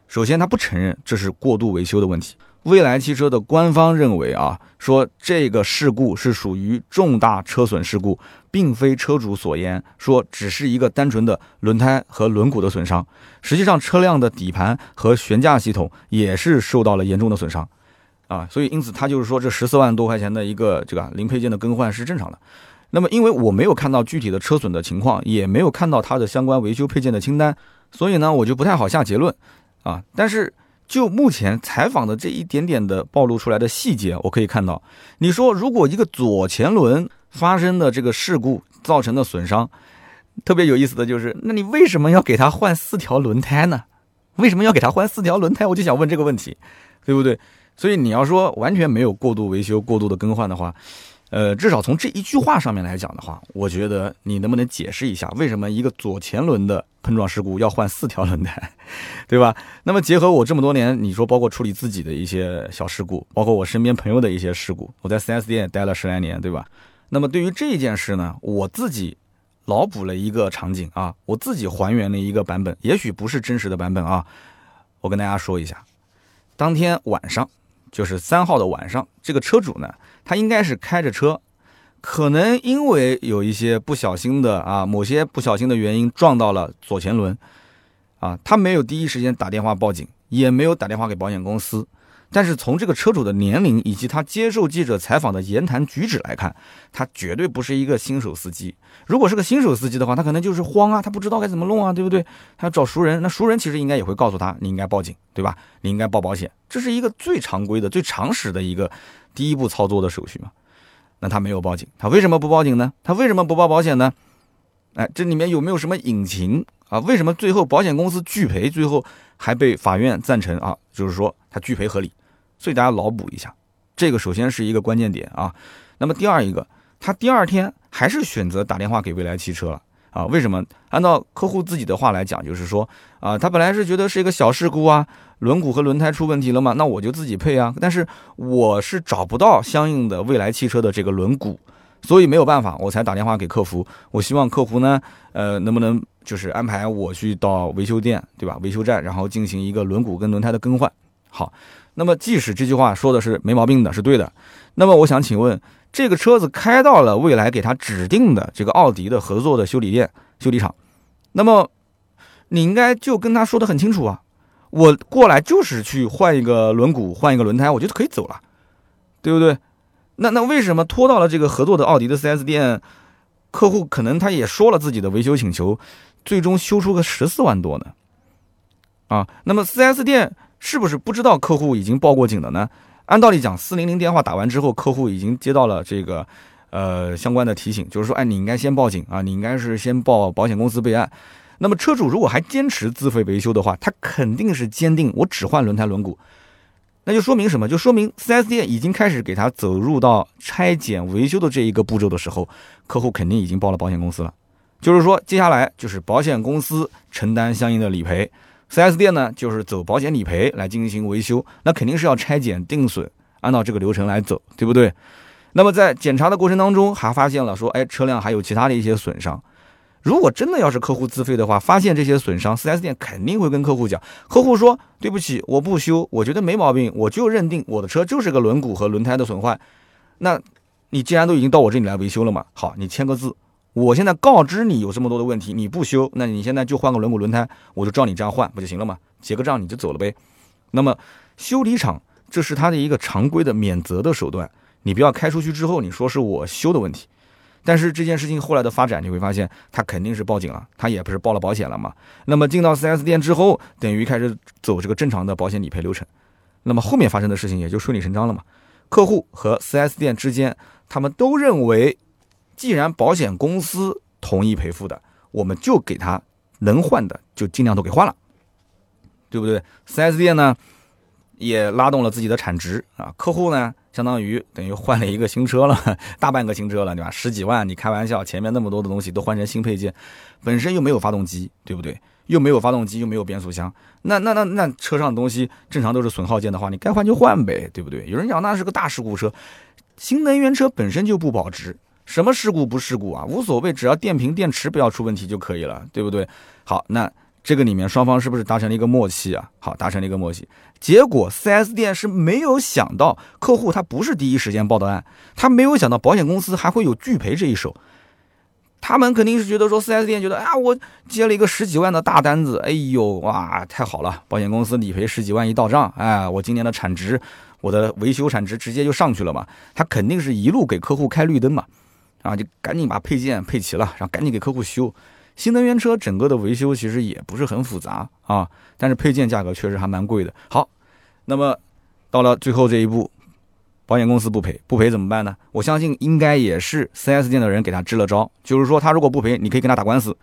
首先，他不承认这是过度维修的问题。蔚来汽车的官方认为啊，说这个事故是属于重大车损事故，并非车主所言，说只是一个单纯的轮胎和轮毂的损伤。实际上，车辆的底盘和悬架系统也是受到了严重的损伤啊。所以，因此他就是说，这十四万多块钱的一个这个零配件的更换是正常的。那么，因为我没有看到具体的车损的情况，也没有看到它的相关维修配件的清单，所以呢，我就不太好下结论。啊，但是就目前采访的这一点点的暴露出来的细节，我可以看到，你说如果一个左前轮发生的这个事故造成的损伤，特别有意思的就是，那你为什么要给他换四条轮胎呢？为什么要给他换四条轮胎？我就想问这个问题，对不对？所以你要说完全没有过度维修、过度的更换的话。呃，至少从这一句话上面来讲的话，我觉得你能不能解释一下，为什么一个左前轮的碰撞事故要换四条轮胎，对吧？那么结合我这么多年，你说包括处理自己的一些小事故，包括我身边朋友的一些事故，我在 4S 店待了十来年，对吧？那么对于这件事呢，我自己脑补了一个场景啊，我自己还原了一个版本，也许不是真实的版本啊，我跟大家说一下，当天晚上，就是三号的晚上，这个车主呢。他应该是开着车，可能因为有一些不小心的啊，某些不小心的原因撞到了左前轮，啊，他没有第一时间打电话报警，也没有打电话给保险公司。但是从这个车主的年龄以及他接受记者采访的言谈举止来看，他绝对不是一个新手司机。如果是个新手司机的话，他可能就是慌啊，他不知道该怎么弄啊，对不对？他要找熟人，那熟人其实应该也会告诉他，你应该报警，对吧？你应该报保险，这是一个最常规的、最常识的一个。第一步操作的手续嘛，那他没有报警，他为什么不报警呢？他为什么不报保险呢？哎，这里面有没有什么隐情啊？为什么最后保险公司拒赔，最后还被法院赞成啊？就是说他拒赔合理，所以大家脑补一下，这个首先是一个关键点啊。那么第二一个，他第二天还是选择打电话给未来汽车了。啊，为什么？按照客户自己的话来讲，就是说，啊，他本来是觉得是一个小事故啊，轮毂和轮胎出问题了嘛，那我就自己配啊。但是我是找不到相应的未来汽车的这个轮毂，所以没有办法，我才打电话给客服。我希望客服呢，呃，能不能就是安排我去到维修店，对吧？维修站，然后进行一个轮毂跟轮胎的更换。好，那么即使这句话说的是没毛病的，是对的，那么我想请问。这个车子开到了未来给他指定的这个奥迪的合作的修理店、修理厂，那么你应该就跟他说的很清楚啊，我过来就是去换一个轮毂、换一个轮胎，我觉得可以走了，对不对？那那为什么拖到了这个合作的奥迪的 4S 店，客户可能他也说了自己的维修请求，最终修出个十四万多呢？啊，那么 4S 店是不是不知道客户已经报过警了呢？按道理讲，四零零电话打完之后，客户已经接到了这个，呃，相关的提醒，就是说，哎，你应该先报警啊，你应该是先报保险公司备案。那么车主如果还坚持自费维修的话，他肯定是坚定我只换轮胎轮毂，那就说明什么？就说明 4S 店已经开始给他走入到拆检维修的这一个步骤的时候，客户肯定已经报了保险公司了。就是说，接下来就是保险公司承担相应的理赔。4S 店呢，就是走保险理赔来进行维修，那肯定是要拆检定损，按照这个流程来走，对不对？那么在检查的过程当中，还发现了说，哎，车辆还有其他的一些损伤。如果真的要是客户自费的话，发现这些损伤，4S 店肯定会跟客户讲，客户说对不起，我不修，我觉得没毛病，我就认定我的车就是个轮毂和轮胎的损坏。那你既然都已经到我这里来维修了嘛，好，你签个字，我现在告知你有这么多的问题，你不修，那你现在就换个轮毂轮胎，我就照你这样换不就行了吗？结个账你就走了呗。那么修理厂这是他的一个常规的免责的手段，你不要开出去之后你说是我修的问题。但是这件事情后来的发展，你会发现他肯定是报警了，他也不是报了保险了嘛。那么进到 4S 店之后，等于开始走这个正常的保险理赔流程。那么后面发生的事情也就顺理成章了嘛。客户和 4S 店之间，他们都认为，既然保险公司同意赔付的，我们就给他能换的就尽量都给换了，对不对？4S 店呢也拉动了自己的产值啊，客户呢。相当于等于换了一个新车了，大半个新车了，对吧？十几万，你开玩笑，前面那么多的东西都换成新配件，本身又没有发动机，对不对？又没有发动机，又没有变速箱，那那那那车上的东西正常都是损耗件的话，你该换就换呗，对不对？有人讲那是个大事故车，新能源车本身就不保值，什么事故不事故啊？无所谓，只要电瓶电池不要出问题就可以了，对不对？好，那。这个里面双方是不是达成了一个默契啊？好，达成了一个默契。结果 4S 店是没有想到客户他不是第一时间报的案，他没有想到保险公司还会有拒赔这一手。他们肯定是觉得说 4S 店觉得啊，我接了一个十几万的大单子，哎呦哇，太好了，保险公司理赔十几万一到账，哎，我今年的产值，我的维修产值直接就上去了嘛。他肯定是一路给客户开绿灯嘛，啊，就赶紧把配件配齐了，然后赶紧给客户修。新能源车整个的维修其实也不是很复杂啊，但是配件价格确实还蛮贵的。好，那么到了最后这一步，保险公司不赔，不赔怎么办呢？我相信应该也是 4S 店的人给他支了招，就是说他如果不赔，你可以跟他打官司。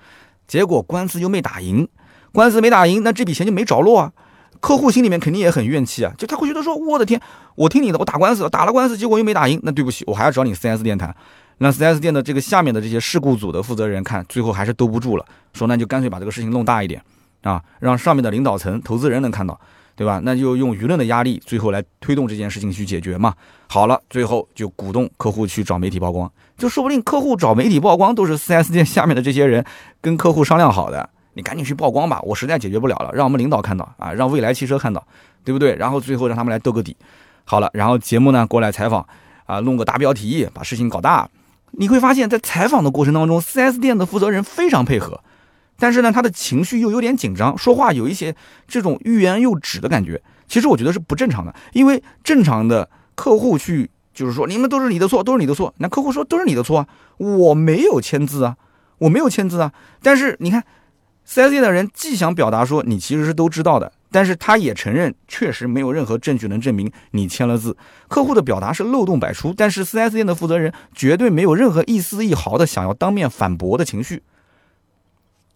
结果官司又没打赢，官司没打赢，那这笔钱就没着落啊。客户心里面肯定也很怨气啊，就他会觉得说，我的天，我听你的，我打官司，打了官司，结果又没打赢，那对不起，我还要找你 4S 店谈。那 4S 店的这个下面的这些事故组的负责人看，最后还是兜不住了，说那就干脆把这个事情弄大一点，啊，让上面的领导层、投资人能看到，对吧？那就用舆论的压力，最后来推动这件事情去解决嘛。好了，最后就鼓动客户去找媒体曝光，就说不定客户找媒体曝光都是 4S 店下面的这些人跟客户商量好的，你赶紧去曝光吧，我实在解决不了了，让我们领导看到啊，让未来汽车看到，对不对？然后最后让他们来兜个底。好了，然后节目呢过来采访，啊，弄个大标题，把事情搞大。你会发现在采访的过程当中，4S 店的负责人非常配合，但是呢，他的情绪又有点紧张，说话有一些这种欲言又止的感觉。其实我觉得是不正常的，因为正常的客户去就是说你们都是你的错，都是你的错。那客户说都是你的错啊，我没有签字啊，我没有签字啊。但是你看，4S 店的人既想表达说你其实是都知道的。但是他也承认，确实没有任何证据能证明你签了字。客户的表达是漏洞百出，但是 4S 店的负责人绝对没有任何一丝一毫的想要当面反驳的情绪。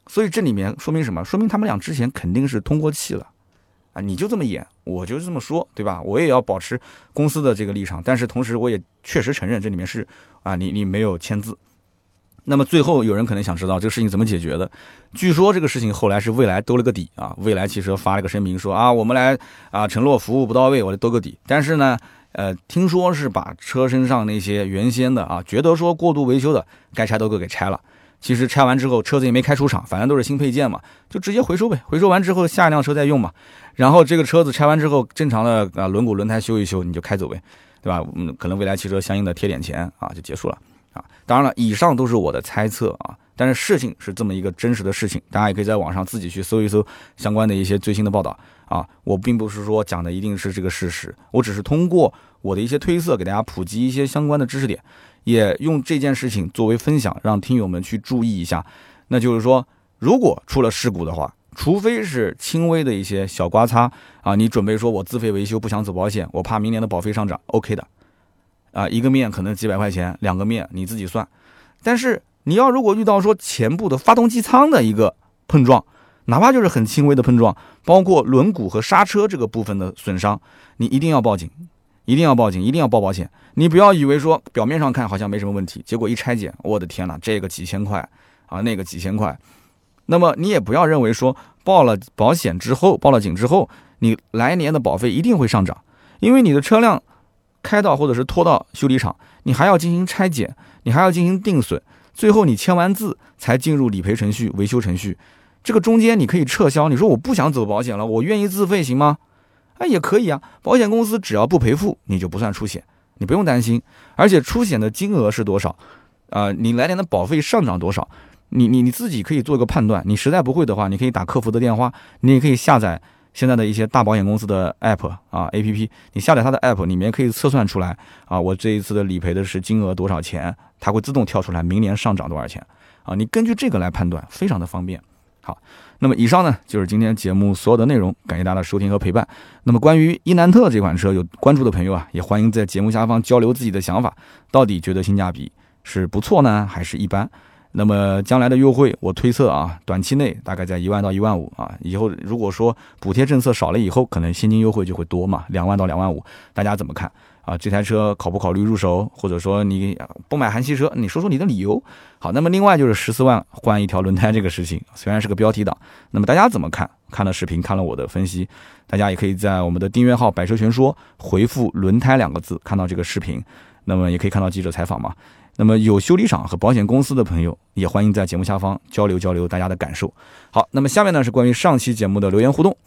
所以这里面说明什么？说明他们俩之前肯定是通过气了啊！你就这么演，我就这么说，对吧？我也要保持公司的这个立场，但是同时我也确实承认这里面是啊，你你没有签字。那么最后有人可能想知道这个事情怎么解决的？据说这个事情后来是蔚来兜了个底啊，蔚来汽车发了个声明说啊，我们来啊承诺服务不到位，我来兜个底。但是呢，呃，听说是把车身上那些原先的啊，觉得说过度维修的该拆都给给拆了。其实拆完之后车子也没开出厂，反正都是新配件嘛，就直接回收呗。回收完之后下一辆车再用嘛。然后这个车子拆完之后，正常的啊轮毂轮胎修一修你就开走呗，对吧？嗯，可能蔚来汽车相应的贴点钱啊就结束了。啊，当然了，以上都是我的猜测啊，但是事情是这么一个真实的事情，大家也可以在网上自己去搜一搜相关的一些最新的报道啊。我并不是说讲的一定是这个事实，我只是通过我的一些推测给大家普及一些相关的知识点，也用这件事情作为分享，让听友们去注意一下。那就是说，如果出了事故的话，除非是轻微的一些小刮擦啊，你准备说我自费维修，不想走保险，我怕明年的保费上涨，OK 的。啊，一个面可能几百块钱，两个面你自己算。但是你要如果遇到说前部的发动机舱的一个碰撞，哪怕就是很轻微的碰撞，包括轮毂和刹车这个部分的损伤，你一定要报警，一定要报警，一定要报保险。你不要以为说表面上看好像没什么问题，结果一拆检，我的天哪，这个几千块啊，那个几千块。那么你也不要认为说报了保险之后，报了警之后，你来年的保费一定会上涨，因为你的车辆。开到或者是拖到修理厂，你还要进行拆解，你还要进行定损，最后你签完字才进入理赔程序、维修程序。这个中间你可以撤销，你说我不想走保险了，我愿意自费行吗？啊，也可以啊，保险公司只要不赔付，你就不算出险，你不用担心。而且出险的金额是多少？啊，你来年的保费上涨多少？你你你自己可以做一个判断。你实在不会的话，你可以打客服的电话，你也可以下载现在的一些大保险公司的 app 啊 app，你下载它的 app 里面可以测算出来啊，我这一次的理赔的是金额多少钱，它会自动跳出来明年上涨多少钱啊，你根据这个来判断，非常的方便。好，那么以上呢就是今天节目所有的内容，感谢大家的收听和陪伴。那么关于伊兰特这款车，有关注的朋友啊，也欢迎在节目下方交流自己的想法，到底觉得性价比是不错呢，还是一般？那么将来的优惠，我推测啊，短期内大概在一万到一万五啊。以后如果说补贴政策少了以后，可能现金优惠就会多嘛，两万到两万五，大家怎么看啊？这台车考不考虑入手？或者说你不买韩系车，你说说你的理由。好，那么另外就是十四万换一条轮胎这个事情，虽然是个标题党，那么大家怎么看？看了视频，看了我的分析，大家也可以在我们的订阅号“百车全说”回复“轮胎”两个字，看到这个视频，那么也可以看到记者采访嘛。那么有修理厂和保险公司的朋友，也欢迎在节目下方交流交流大家的感受。好，那么下面呢是关于上期节目的留言互动。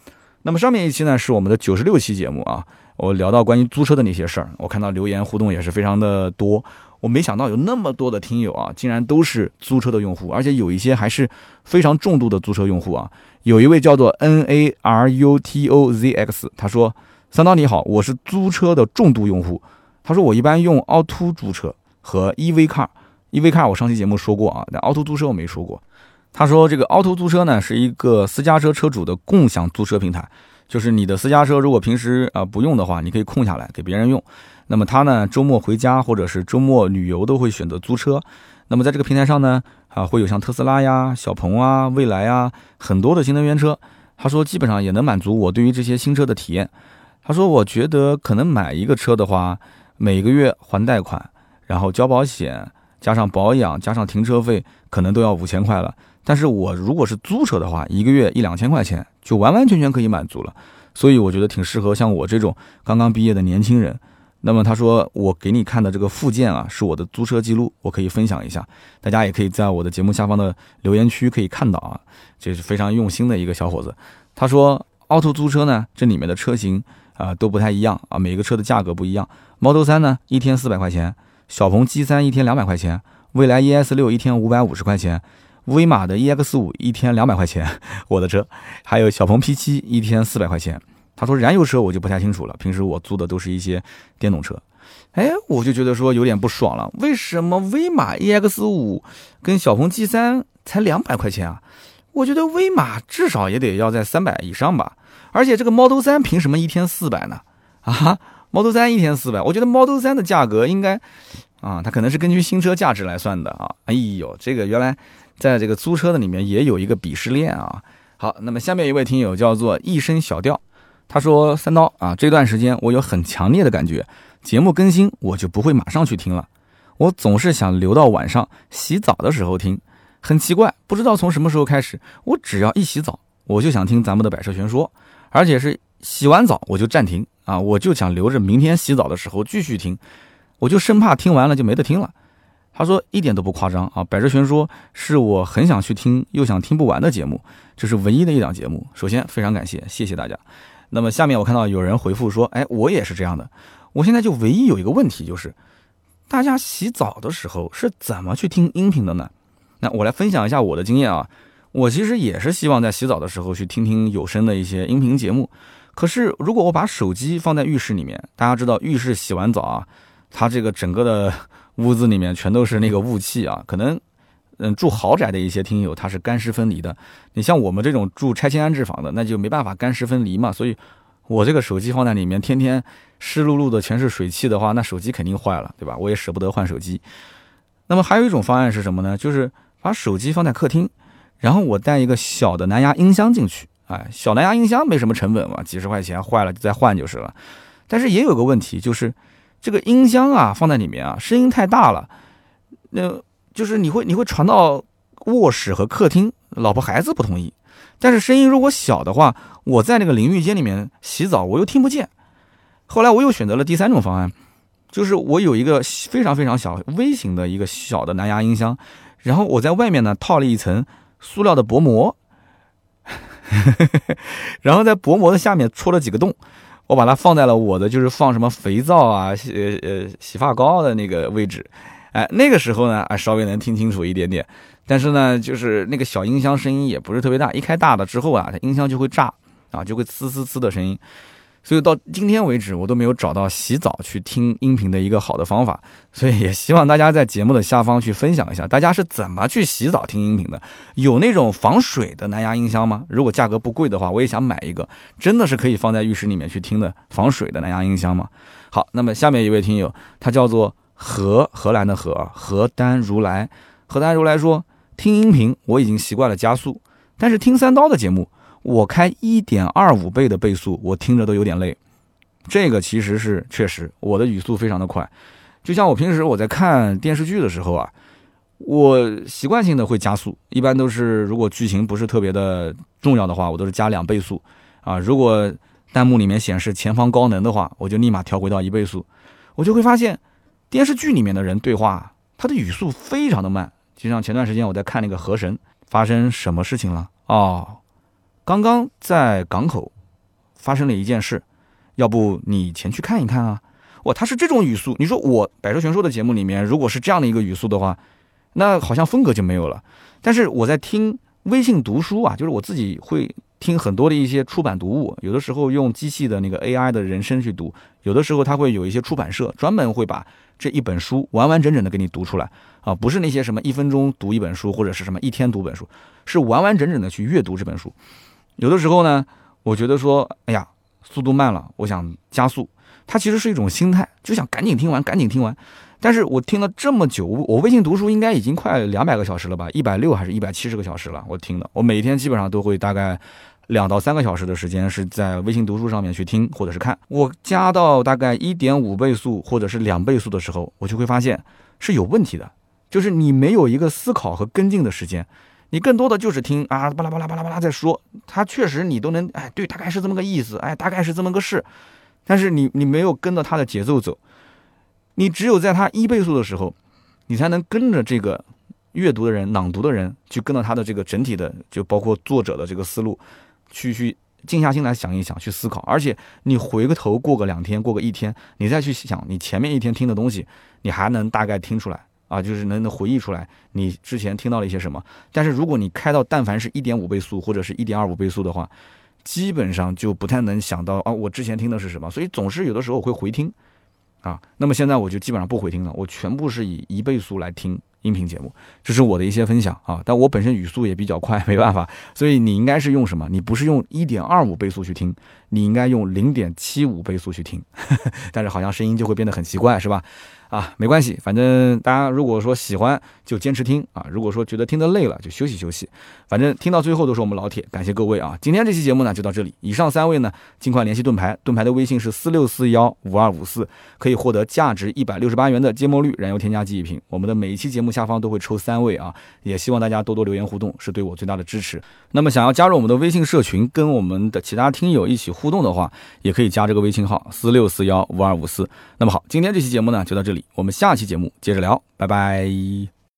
那么上面一期呢是我们的九十六期节目啊，我聊到关于租车的那些事儿，我看到留言互动也是非常的多。我没想到有那么多的听友啊，竟然都是租车的用户，而且有一些还是非常重度的租车用户啊。有一位叫做 N A R U T O Z X，他说：“三刀你好，我是租车的重度用户。”他说：“我一般用凹凸租车。”和 EV Car，EV Car 我上期节目说过啊，但凹凸租车我没说过。他说这个凹凸租车呢是一个私家车车主的共享租车平台，就是你的私家车如果平时啊不用的话，你可以空下来给别人用。那么他呢周末回家或者是周末旅游都会选择租车。那么在这个平台上呢啊会有像特斯拉呀、小鹏啊、蔚来啊很多的新能源车。他说基本上也能满足我对于这些新车的体验。他说我觉得可能买一个车的话，每个月还贷款。然后交保险，加上保养，加上停车费，可能都要五千块了。但是我如果是租车的话，一个月一两千块钱就完完全全可以满足了。所以我觉得挺适合像我这种刚刚毕业的年轻人。那么他说，我给你看的这个附件啊，是我的租车记录，我可以分享一下，大家也可以在我的节目下方的留言区可以看到啊，这是非常用心的一个小伙子。他说，凹凸租车呢，这里面的车型啊都不太一样啊，每个车的价格不一样。Model 三呢，一天四百块钱。小鹏 G 三一天两百块钱，蔚来 ES 六一天五百五十块钱，威马的 EX 五一天两百块钱，我的车，还有小鹏 P 七一天四百块钱。他说燃油车我就不太清楚了，平时我租的都是一些电动车。哎，我就觉得说有点不爽了，为什么威马 EX 五跟小鹏 G 三才两百块钱啊？我觉得威马至少也得要在三百以上吧，而且这个 Model 三凭什么一天四百呢？啊？Model 3一天四百，我觉得 Model 3的价格应该，啊，它可能是根据新车价值来算的啊。哎呦，这个原来在这个租车的里面也有一个鄙视链啊。好，那么下面一位听友叫做一声小调，他说三刀啊，这段时间我有很强烈的感觉，节目更新我就不会马上去听了，我总是想留到晚上洗澡的时候听。很奇怪，不知道从什么时候开始，我只要一洗澡，我就想听咱们的百车全说，而且是洗完澡我就暂停。啊，我就想留着明天洗澡的时候继续听，我就生怕听完了就没得听了。他说一点都不夸张啊，百车全说是我很想去听又想听不完的节目，这是唯一的一档节目。首先非常感谢，谢谢大家。那么下面我看到有人回复说，哎，我也是这样的。我现在就唯一有一个问题就是，大家洗澡的时候是怎么去听音频的呢？那我来分享一下我的经验啊，我其实也是希望在洗澡的时候去听听有声的一些音频节目。可是，如果我把手机放在浴室里面，大家知道浴室洗完澡啊，它这个整个的屋子里面全都是那个雾气啊。可能，嗯，住豪宅的一些听友他是干湿分离的。你像我们这种住拆迁安置房的，那就没办法干湿分离嘛。所以，我这个手机放在里面，天天湿漉漉的全是水汽的话，那手机肯定坏了，对吧？我也舍不得换手机。那么还有一种方案是什么呢？就是把手机放在客厅，然后我带一个小的蓝牙音箱进去。哎，小蓝牙音箱没什么成本嘛，几十块钱坏了再换就是了。但是也有个问题，就是这个音箱啊放在里面啊，声音太大了，那就是你会你会传到卧室和客厅，老婆孩子不同意。但是声音如果小的话，我在那个淋浴间里面洗澡我又听不见。后来我又选择了第三种方案，就是我有一个非常非常小微型的一个小的蓝牙音箱，然后我在外面呢套了一层塑料的薄膜。然后在薄膜的下面戳了几个洞，我把它放在了我的就是放什么肥皂啊、洗呃洗发膏的那个位置，哎，那个时候呢，哎，稍微能听清楚一点点。但是呢，就是那个小音箱声音也不是特别大，一开大了之后啊，它音箱就会炸啊，就会呲呲呲的声音。所以到今天为止，我都没有找到洗澡去听音频的一个好的方法。所以也希望大家在节目的下方去分享一下，大家是怎么去洗澡听音频的？有那种防水的蓝牙音箱吗？如果价格不贵的话，我也想买一个，真的是可以放在浴室里面去听的防水的蓝牙音箱吗？好，那么下面一位听友，他叫做荷荷兰的荷荷丹如来，荷丹如来说。听音频我已经习惯了加速，但是听三刀的节目，我开一点二五倍的倍速，我听着都有点累。这个其实是确实，我的语速非常的快。就像我平时我在看电视剧的时候啊，我习惯性的会加速，一般都是如果剧情不是特别的重要的话，我都是加两倍速啊。如果弹幕里面显示前方高能的话，我就立马调回到一倍速，我就会发现电视剧里面的人对话，他的语速非常的慢。就像前段时间我在看那个《河神》，发生什么事情了？哦，刚刚在港口发生了一件事，要不你前去看一看啊？哇，他是这种语速，你说我百兽全说的节目里面，如果是这样的一个语速的话，那好像风格就没有了。但是我在听微信读书啊，就是我自己会听很多的一些出版读物，有的时候用机器的那个 AI 的人声去读，有的时候他会有一些出版社专门会把这一本书完完整整的给你读出来。啊，不是那些什么一分钟读一本书，或者是什么一天读本书，是完完整整的去阅读这本书。有的时候呢，我觉得说，哎呀，速度慢了，我想加速。它其实是一种心态，就想赶紧听完，赶紧听完。但是我听了这么久，我微信读书应该已经快两百个小时了吧？一百六还是一百七十个小时了？我听的，我每天基本上都会大概两到三个小时的时间是在微信读书上面去听或者是看。我加到大概一点五倍速或者是两倍速的时候，我就会发现是有问题的。就是你没有一个思考和跟进的时间，你更多的就是听啊巴拉巴拉巴拉巴拉在说，他确实你都能哎对，大概是这么个意思，哎大概是这么个事，但是你你没有跟着他的节奏走，你只有在他一倍速的时候，你才能跟着这个阅读的人、朗读的人去跟着他的这个整体的，就包括作者的这个思路，去去静下心来想一想，去思考，而且你回个头过个两天，过个一天，你再去想你前面一天听的东西，你还能大概听出来。啊，就是能能回忆出来你之前听到了一些什么，但是如果你开到但凡是一点五倍速或者是一点二五倍速的话，基本上就不太能想到啊，我之前听的是什么，所以总是有的时候会回听，啊，那么现在我就基本上不回听了，我全部是以一倍速来听。音频节目，这是我的一些分享啊，但我本身语速也比较快，没办法，所以你应该是用什么？你不是用一点二五倍速去听，你应该用零点七五倍速去听，但是好像声音就会变得很奇怪，是吧？啊，没关系，反正大家如果说喜欢就坚持听啊，如果说觉得听得累了就休息休息，反正听到最后都是我们老铁，感谢各位啊！今天这期节目呢就到这里，以上三位呢尽快联系盾牌，盾牌的微信是四六四幺五二五四，可以获得价值一百六十八元的芥末绿燃油添加剂一瓶。我们的每一期节目下方都会抽三位啊，也希望大家多多留言互动，是对我最大的支持。那么想要加入我们的微信社群，跟我们的其他听友一起互动的话，也可以加这个微信号四六四幺五二五四。那么好，今天这期节目呢就到这里。我们下期节目接着聊，拜拜。